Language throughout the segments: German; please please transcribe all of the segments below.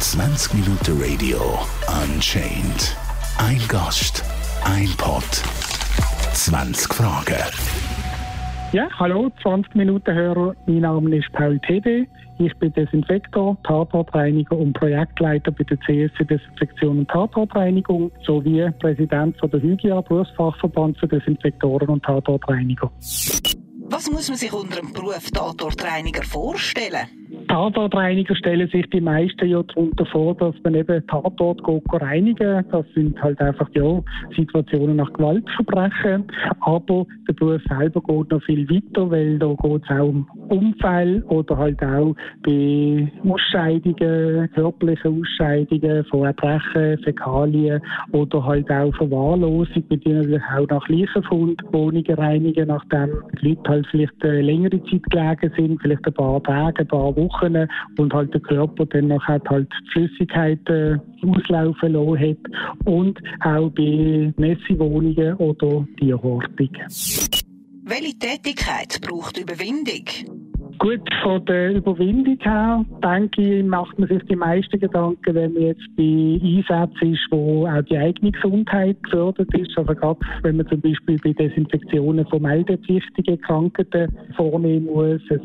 20 Minuten Radio Unchained. Ein Gast, ein Pod, 20 Fragen. Ja, hallo, 20 Minuten Hörer. Mein Name ist Paul TD. Ich bin Desinfektor, Tatortreiniger und Projektleiter bei der CSC Desinfektion und Tatortreinigung sowie Präsident von der Hygia Berufsfachverband für Desinfektoren und Tatortreiniger. Was muss man sich unter dem Beruf Tatortreiniger vorstellen? Tatortreiniger stellen sich die meisten ja darunter vor, dass man eben Tatort geht reinigen. Das sind halt einfach ja Situationen nach Gewaltverbrechen. Aber der Beruf selber geht noch viel weiter, weil da geht es auch um Unfälle oder halt auch bei Ausscheidungen, körperlichen Ausscheidungen von Erbrechen, Fäkalien oder halt auch Verwahrlosung, mit denen natürlich auch nach Leichenfund Wohnungen reinigen, nachdem die Leute halt vielleicht eine längere Zeit gelegen sind, vielleicht ein paar Tage, ein paar Wochen und halt der Körper dann noch halt Flüssigkeiten auslaufen lassen hat und auch bei Messewohnungen oder Tierhortung. Welche Tätigkeit braucht Überwindung? Gut, von der Überwindung her, denke ich, macht man sich die meisten Gedanken, wenn man jetzt bei Einsätzen ist, wo auch die eigene Gesundheit gefördert ist. Also gerade wenn man zum Beispiel bei Desinfektionen von meldepflichtigen Krankheiten vornehmen muss. Es,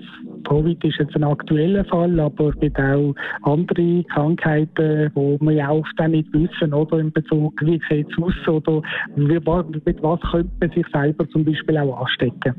Covid ist jetzt ein aktueller Fall, aber es gibt auch andere Krankheiten, wo wir ja oft auch nicht wissen, oder in Bezug, wie sieht es aus, oder mit was könnte man sich selber zum Beispiel auch anstecken.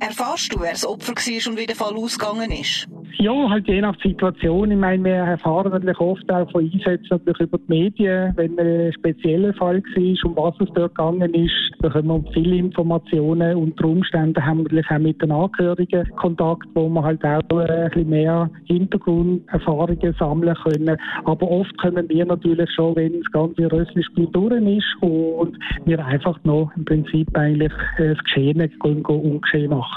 Erfährst du, wer das Opfer war und wie der Fall ausgegangen ist? Ja, halt je nach Situation. Ich meine, wir erfahren natürlich oft auch von Einsätzen natürlich über die Medien, wenn ein spezieller Fall war, um was es dort gegangen ist, bekommen wir viele Informationen. Unter Umständen haben wir natürlich auch mit den Angehörigen Kontakt, wo wir halt auch ein bisschen mehr Hintergrunderfahrungen sammeln können. Aber oft können wir natürlich schon, wenn das ganze Rösslispiel durch ist und wir einfach noch im Prinzip eigentlich das Geschehene ungeschehen machen.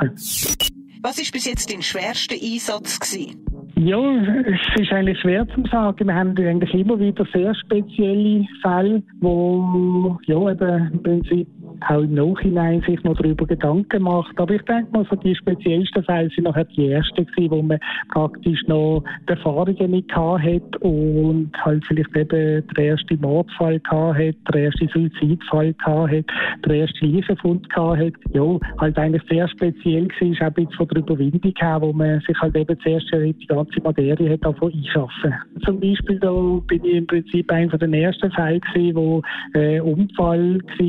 Was ist bis jetzt dein schwerster Einsatz gewesen? Ja, es ist eigentlich schwer zu sagen. Wir haben eigentlich immer wieder sehr spezielle Fälle, wo ja eben im Prinzip auch im Nachhinein sich noch darüber Gedanken macht. Aber ich denke mal, so die speziellsten Fälle sind nachher die ersten gewesen, wo man praktisch noch die Erfahrungen nicht hat und halt vielleicht eben der erste Mordfall hat, der erste Suizidfall hat, der erste Leichenfund hat. Ja, halt eigentlich sehr speziell war, auch jetzt von der Überwindung her, wo man sich halt eben zuerst die ganze Materie hat davon einschaffen. Zum Beispiel da bin ich im Prinzip einer der ersten Fälle gewesen, wo ein Unfall war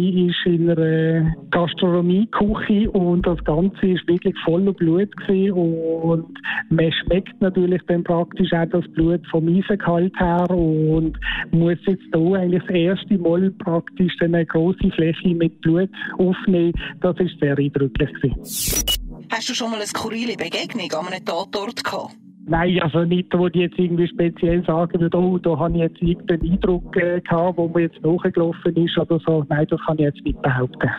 in einer äh, Gastronomieküche und das Ganze ist wirklich voller Blut gewesen und man schmeckt natürlich dann praktisch auch das Blut vom Eisengehalt her und muss jetzt hier eigentlich das erste Mal praktisch eine große Fläche mit Blut aufnehmen. Das ist sehr eindrücklich gewesen. Hast du schon mal eine skurrile Begegnung an einem Tatort gehabt? Nein, also nicht, wo die jetzt irgendwie speziell sagen würden, oh, da habe ich jetzt irgendeinen Eindruck äh, gehabt, wo mir jetzt nachgelaufen ist oder so. Nein, das kann ich jetzt nicht behaupten.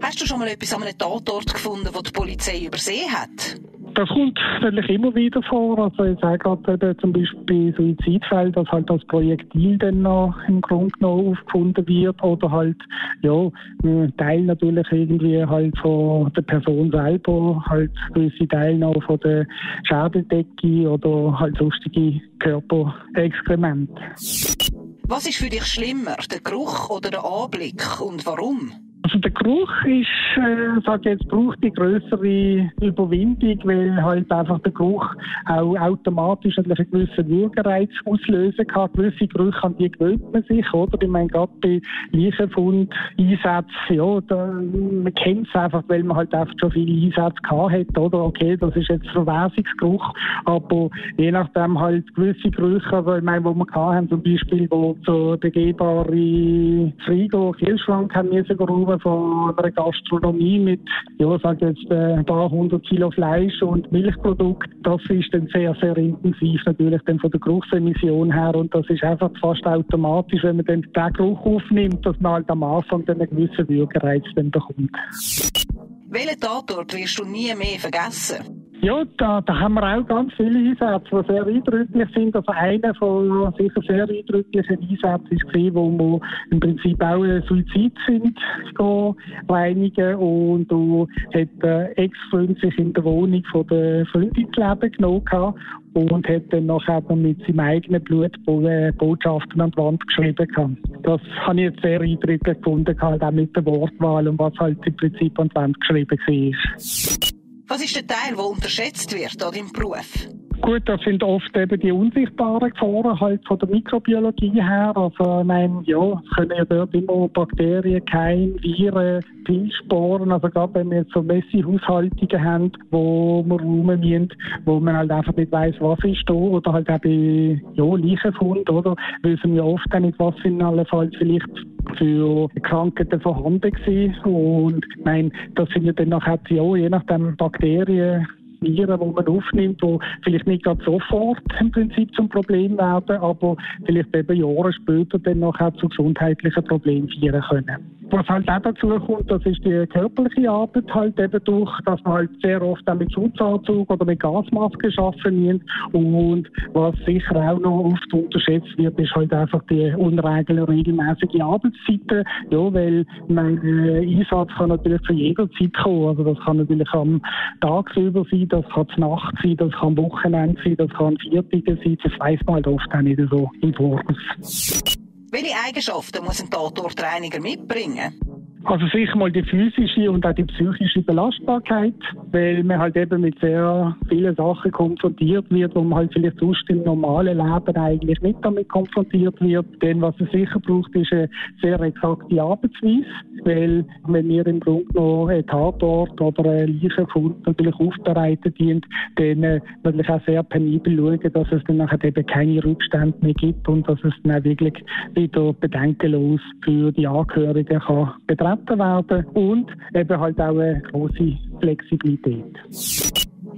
Hast du schon mal etwas an einem Tatort gefunden, wo die Polizei übersehen hat? Das kommt natürlich immer wieder vor. Also ich sage gerade zum Beispiel Suizidfälle, dass halt das Projektil dann noch im Grunde noch aufgefunden wird oder halt ja ein Teil natürlich irgendwie halt von der Person selber, halt gewisse Teile noch von der Schädeldecke oder halt sonstige Körperexkremente. Was ist für dich schlimmer, der Geruch oder der Anblick und warum? Also der Geruch ist, äh, sag jetzt, braucht die größere Überwindung, weil halt einfach der Geruch auch automatisch natürlich einen gewissen Würgereiz auslösen kann. Gewisse Gerüche, an die gewöhnt man sich, oder? Ich meine, gerade bei Leichenfund, Einsätzen, ja, da, man kennt es einfach, weil man halt einfach schon viele Einsätze gehabt hat, oder? Okay, das ist jetzt Verwesungsgeruch, aber je nachdem halt gewisse Gerüche, also ich meine, wo wir gehabt haben, zum Beispiel, wo so begehbare Frigo, Kühlschrank haben müssen von einer Gastronomie mit, ja, sag jetzt, äh, ein paar hundert Kilo Fleisch und Milchprodukt. Das ist dann sehr, sehr intensiv natürlich dann von der Geruchsemission her und das ist einfach fast automatisch, wenn man dann den Geruch aufnimmt, dass man halt am Anfang dann einen gewissen Würgereiz dann bekommt. Welchen Tatort wirst du nie mehr vergessen? Ja, da, da haben wir auch ganz viele Einsätze, die sehr eindrücklich sind. Also einer von sicher sehr eindrücklichen Einsätzen gesehen, wo wir im Prinzip auch einen Suizid sind reinigen und da hat der Ex-Freund sich in der Wohnung von der Freundin das Leben genommen und hat dann nachher mit seinem eigenen Blut Botschaften an die Wand geschrieben. Das habe ich jetzt sehr eindrücklich gefunden, halt auch mit der Wortwahl und was halt im Prinzip an die Wand geschrieben war. Was ist der Teil, der unterschätzt wird an deinem Beruf? Gut, das sind oft eben die unsichtbaren Gefahren halt von der Mikrobiologie her. Also, ich meine, ja, es können ja dort immer Bakterien, Keim, Viren, Pilzsporen, also gerade wenn wir jetzt so Messi-Haushaltungen haben, wo wir räumen müssen, wo man halt einfach nicht weiss, was ist da, oder halt bei, ja, Leichenfund, oder? Wissen wir oft auch nicht, was in allen Fall vielleicht für Krankheiten vorhanden gewesen. Und, ich meine, das sind ja dann nachher, ja, je nachdem Bakterien, Viren, die man aufnimmt, die vielleicht nicht gerade sofort im Prinzip zum Problem werden, aber vielleicht eben Jahre später dann nachher zu gesundheitlichen Problemen führen können. Was halt auch dazu kommt, das ist die körperliche Arbeit halt eben durch, dass man halt sehr oft auch mit Schutzanzug oder mit Gasmaske arbeiten muss. Und was sicher auch noch oft unterschätzt wird, ist halt einfach die unregelmäßige Arbeitszeiten. Ja, weil mein äh, Einsatz kann natürlich zu jeder Zeit kommen. Also das kann natürlich am Tagsüber sein, das kann zur Nacht sein, das kann am Wochenende sein, das kann Viertage sein. Das weiß man halt oft auch nicht so im Voraus. Welche Eigenschaften muss ein Tatortreiniger mitbringen? Also sicher mal die physische und auch die psychische Belastbarkeit, weil man halt eben mit sehr vielen Sachen konfrontiert wird, wo man halt vielleicht sonst im normalen Leben eigentlich nicht damit konfrontiert wird. Denn was es sicher braucht, ist eine sehr exakte Arbeitsweise, weil wenn wir im Grunde noch einen Tatort oder einen Leichenfund natürlich aufbereiten dient, dann äh, natürlich auch sehr penibel schauen, dass es dann nachher eben keine Rückstände mehr gibt und dass es dann auch wirklich wieder bedenkenlos für die Angehörigen kann vertreten werden und eben halt auch eine große Flexibilität.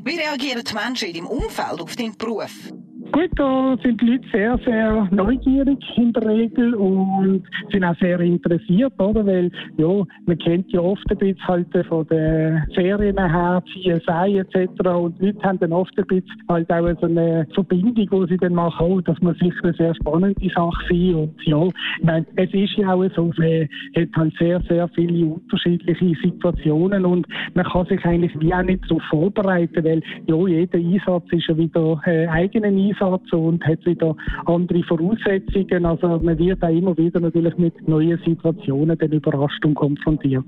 Wie reagieren die Menschen in deinem Umfeld auf deinen Beruf? Gut, da sind die Leute sehr, sehr neugierig in der Regel und sind auch sehr interessiert, oder? Weil, ja, man kennt ja oft ein bisschen halt von den Serien her, CSI etc. Und die Leute haben dann oft ein bisschen halt auch so eine Verbindung, wo sie dann machen, oh, das muss sicher eine sehr spannende Sache sein. Und ja, ich meine, es ist ja auch so, man hat halt sehr, sehr viele unterschiedliche Situationen und man kann sich eigentlich wie auch nicht so vorbereiten, weil ja, jeder Einsatz ist ja wieder ein eigener Einsatz Einsatz und hat wieder andere Voraussetzungen. Also man wird auch immer wieder natürlich mit neuen Situationen dann überrascht und konfrontiert.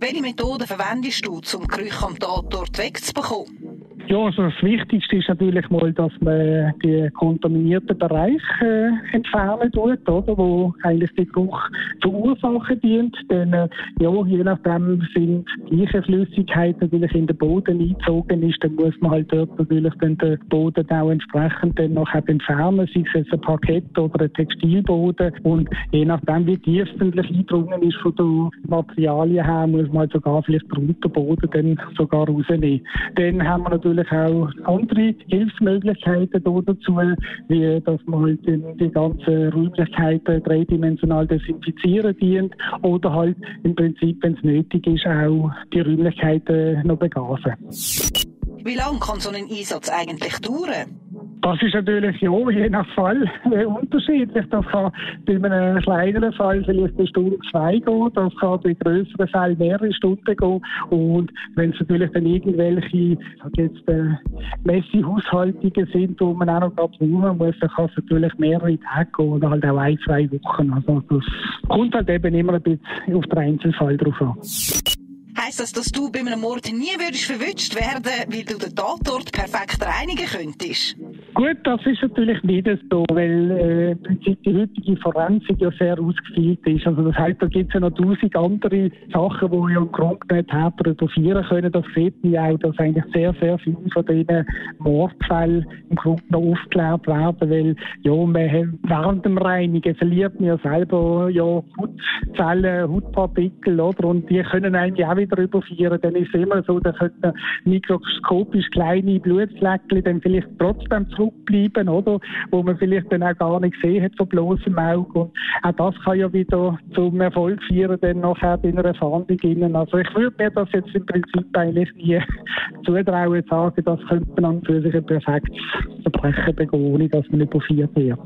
Welche Methoden verwendest du, um Gerüche am Tatort wegzubekommen? Ja, also das Wichtigste ist natürlich mal, dass man die kontaminierten Bereiche äh, entfernen tut, oder, wo eigentlich der Geruch verursachen dient. Denn äh, ja, je nachdem sind gleiche Flüssigkeit natürlich in den Boden eingezogen ist, dann muss man halt dort natürlich den Boden auch entsprechend dann noch entfernen, sei es jetzt ein Parkett oder ein Textilboden. Und je nachdem, wie tief eingedrungen ist von den Materialien her, muss man halt sogar vielleicht den Unterboden dann sogar rausnehmen. Dann haben wir natürlich natürlich auch andere Hilfsmöglichkeiten dazu, wie dass man halt die ganzen Räumlichkeiten dreidimensional desinfizieren dient oder halt im Prinzip, wenn es nötig ist, auch die Räumlichkeiten noch begasen. Wie lange kann so ein Einsatz eigentlich dauern? Das ist natürlich ja, je nach Fall äh, unterschiedlich. Das kann bei einem kleineren Fall vielleicht eine Stunde, zwei gehen. Das kann bei größeren Fällen mehrere Stunden gehen. Und wenn es natürlich dann irgendwelche, jetzt, äh, Messehaushaltungen sind, wo man auch noch brauchen muss, dann kann es natürlich mehrere Tage gehen oder halt auch ein, zwei Wochen. Also das kommt halt eben immer ein bisschen auf den Einzelfall drauf an. Heisst das, dass du bei einem Mord nie würdest verwünscht werden, weil du den Tatort perfekt reinigen könntest? Gut, das ist natürlich nicht so, weil äh, die heutige Forensik ja sehr ausgefeilt ist. Also das heißt, da gibt es ja noch tausend andere Sachen, die ja im Grunde nicht reduzieren können. Das sieht man auch, dass eigentlich sehr, sehr viele von diesen Mordfällen im Grunde noch aufgeklärt werden, weil ja, man während dem Reinigen verliert man ja selber ja Hautzellen, Hautpartikel, oder? Und die können eigentlich auch wieder überführen. Dann ist es immer so, da könnten mikroskopisch kleine Blutfleckchen dann vielleicht trotzdem zurück zurückbleiben, oder? Wo man vielleicht dann auch gar nicht gesehen hat, so bloßem Auge. Und auch das kann ja wieder zum Erfolg führen, dann nachher bei einer Fahndung innen. Also ich würde mir das jetzt im Prinzip eigentlich nie zutrauen, sagen, das könnte man an für sich ein perfektes Verbrechen begehen, ohne dass man überführt wird.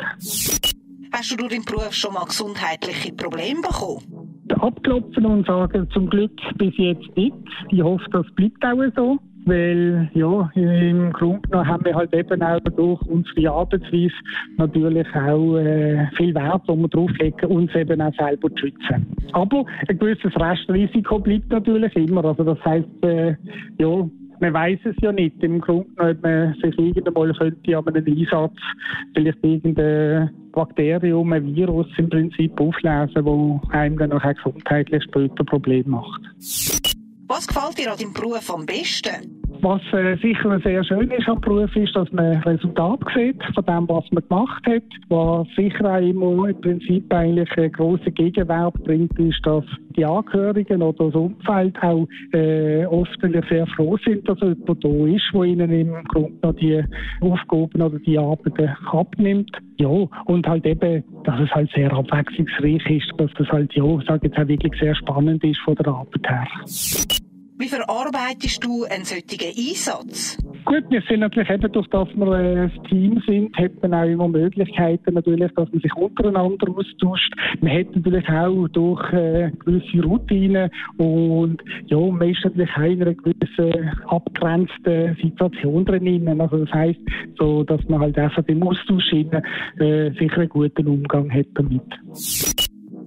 Hast du durch deinen Beruf schon mal gesundheitliche Probleme bekommen? Abklopfen und sagen, zum Glück bis jetzt nicht. Ich hoffe, das bleibt auch so. Weil, ja, im Grunde genommen haben wir halt eben auch durch unsere Arbeitsweise natürlich auch äh, viel Wert, wo wir drauflegen, uns eben auch selber zu schützen. Aber ein gewisses Restrisiko bleibt natürlich immer. Also das heisst, äh, ja, man weiß es ja nicht. Im Grunde genommen, ob man sich irgendwann könnte an einem Einsatz vielleicht irgendein Bakterium, ein Virus im Prinzip auflesen, wo einem dann auch gesundheitlich später Probleme macht. Was gefällt dir an deinem Beruf am besten? Was äh, sicher sehr schön ist am Beruf, ist, dass man Resultat sieht von dem, was man gemacht hat. Was sicher auch immer im Prinzip eigentlich einen grossen Gegenwert bringt, ist, dass die Angehörigen oder das Umfeld auch äh, oft sehr froh sind, dass jemand da ist, der ihnen im Grunde noch die Aufgaben oder die Arbeiten abnimmt. Ja, und halt eben, dass es halt sehr abwechslungsreich ist, dass das halt, ja, ich sage jetzt auch wirklich sehr spannend ist von der Arbeit her. Wie verarbeitest du einen solchen Einsatz? Gut, wir sind natürlich eben durch das wir ein Team sind, hat man auch immer Möglichkeiten natürlich, dass man sich untereinander austauscht. Man hat natürlich auch durch äh, gewisse Routinen und ja, man ist natürlich auch in einer gewissen abgrenzten Situation drin. Also das heisst, so, dass man halt einfach im Austausch äh, sicher einen guten Umgang hat damit.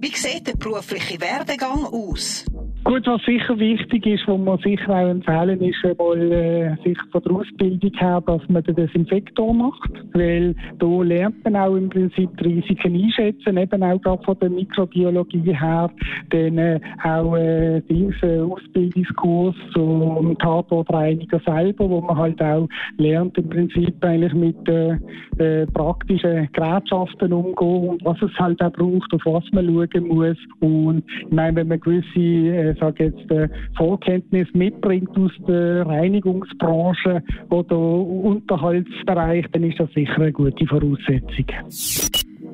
Wie sieht der berufliche Werdegang aus? Gut, was sicher wichtig ist, was man sicher auch empfehlen, ist einmal äh, sicher von der Ausbildung her, dass man den Desinfektor macht, weil da lernt man auch im Prinzip die Risiken einschätzen, eben auch gerade von der Mikrobiologie her, dann äh, auch äh, diesen Ausbildungskurs zum Tatortreiniger selber, wo man halt auch lernt im Prinzip eigentlich mit äh, äh, praktischen Gerätschaften umgehen und was es halt auch braucht, auf was man schauen muss. Und ich meine, wenn man gewisse äh, sage jetzt, äh, Vorkenntnis mitbringt aus der Reinigungsbranche oder Unterhaltsbereich, dann ist das sicher eine gute Voraussetzung.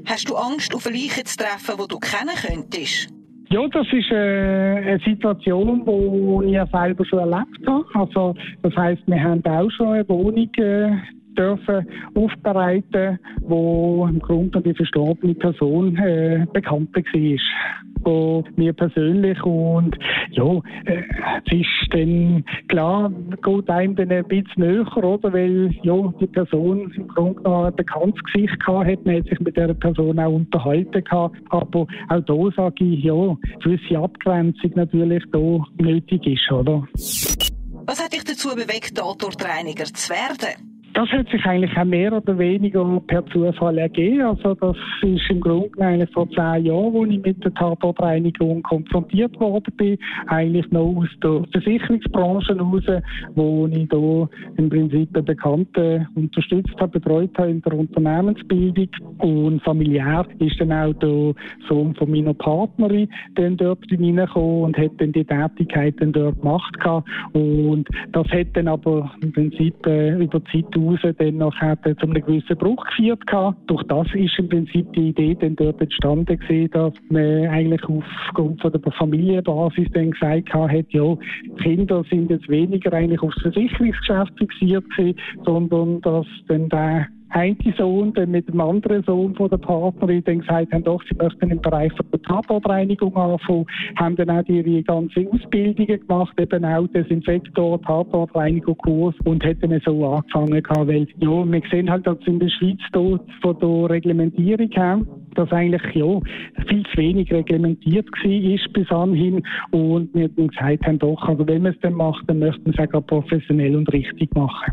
Hast du Angst, auf eine Leiche zu treffen, die du kennen könntest? Ja, das ist äh, eine Situation, die ich selber schon erlebt habe. Also, das heisst, wir haben auch schon eine Wohnung äh, dürfen aufbereiten, wo im Grunde die verstorbene Person äh, bekannt war von mir persönlich und ja, äh, es ist dann klar, geht einem dann ein bisschen näher, oder, weil ja, die Person im Grunde genommen ein bekanntes Gesicht hatte, man hat sich mit dieser Person auch unterhalten gehabt, aber auch da sage ich, ja, gewisse Abgrenzung natürlich da nötig ist, oder. Was hat dich dazu bewegt, Tatortreiniger zu werden? Das hat sich eigentlich auch mehr oder weniger per Zufall ergeben. Also das ist im Grunde eigentlich vor zehn Jahren, wo ich mit der Tatortreinigung konfrontiert worden bin. Eigentlich noch aus der Versicherungsbranche raus, wo ich da im Prinzip einen Bekannten unterstützt habe, betreut habe in der Unternehmensbildung. Und familiär ist dann auch der Sohn von meiner Partnerin dann dort reingekommen und hat dann die Tätigkeit dort gemacht. Und das hat dann aber im Prinzip äh, über die Zeit raus dann nachher zu einem gewissen Bruch geführt gehabt. Durch das ist im Prinzip die Idee dann dort entstanden gewesen, dass man eigentlich aufgrund von der Familienbasis dann gesagt hat, ja, Kinder sind jetzt weniger eigentlich aufs Versicherungsgeschäft fixiert gewesen, sondern dass dann der eine Sohn dann mit dem anderen Sohn von der Partnerin dann gesagt haben, doch, sie möchten im Bereich der Tatortreinigung anfangen, haben dann auch ihre ganze Ausbildungen gemacht, eben auch Desinfektor, Tatortreinigung Kurs und hätten so angefangen gehabt, weil, ja, wir sehen halt, dass in der Schweiz da, von der Reglementierung her, dass eigentlich, ja, viel zu wenig reglementiert war bis anhin und wir dann gesagt haben, doch, also wenn man es dann macht, dann möchten wir es auch professionell und richtig machen.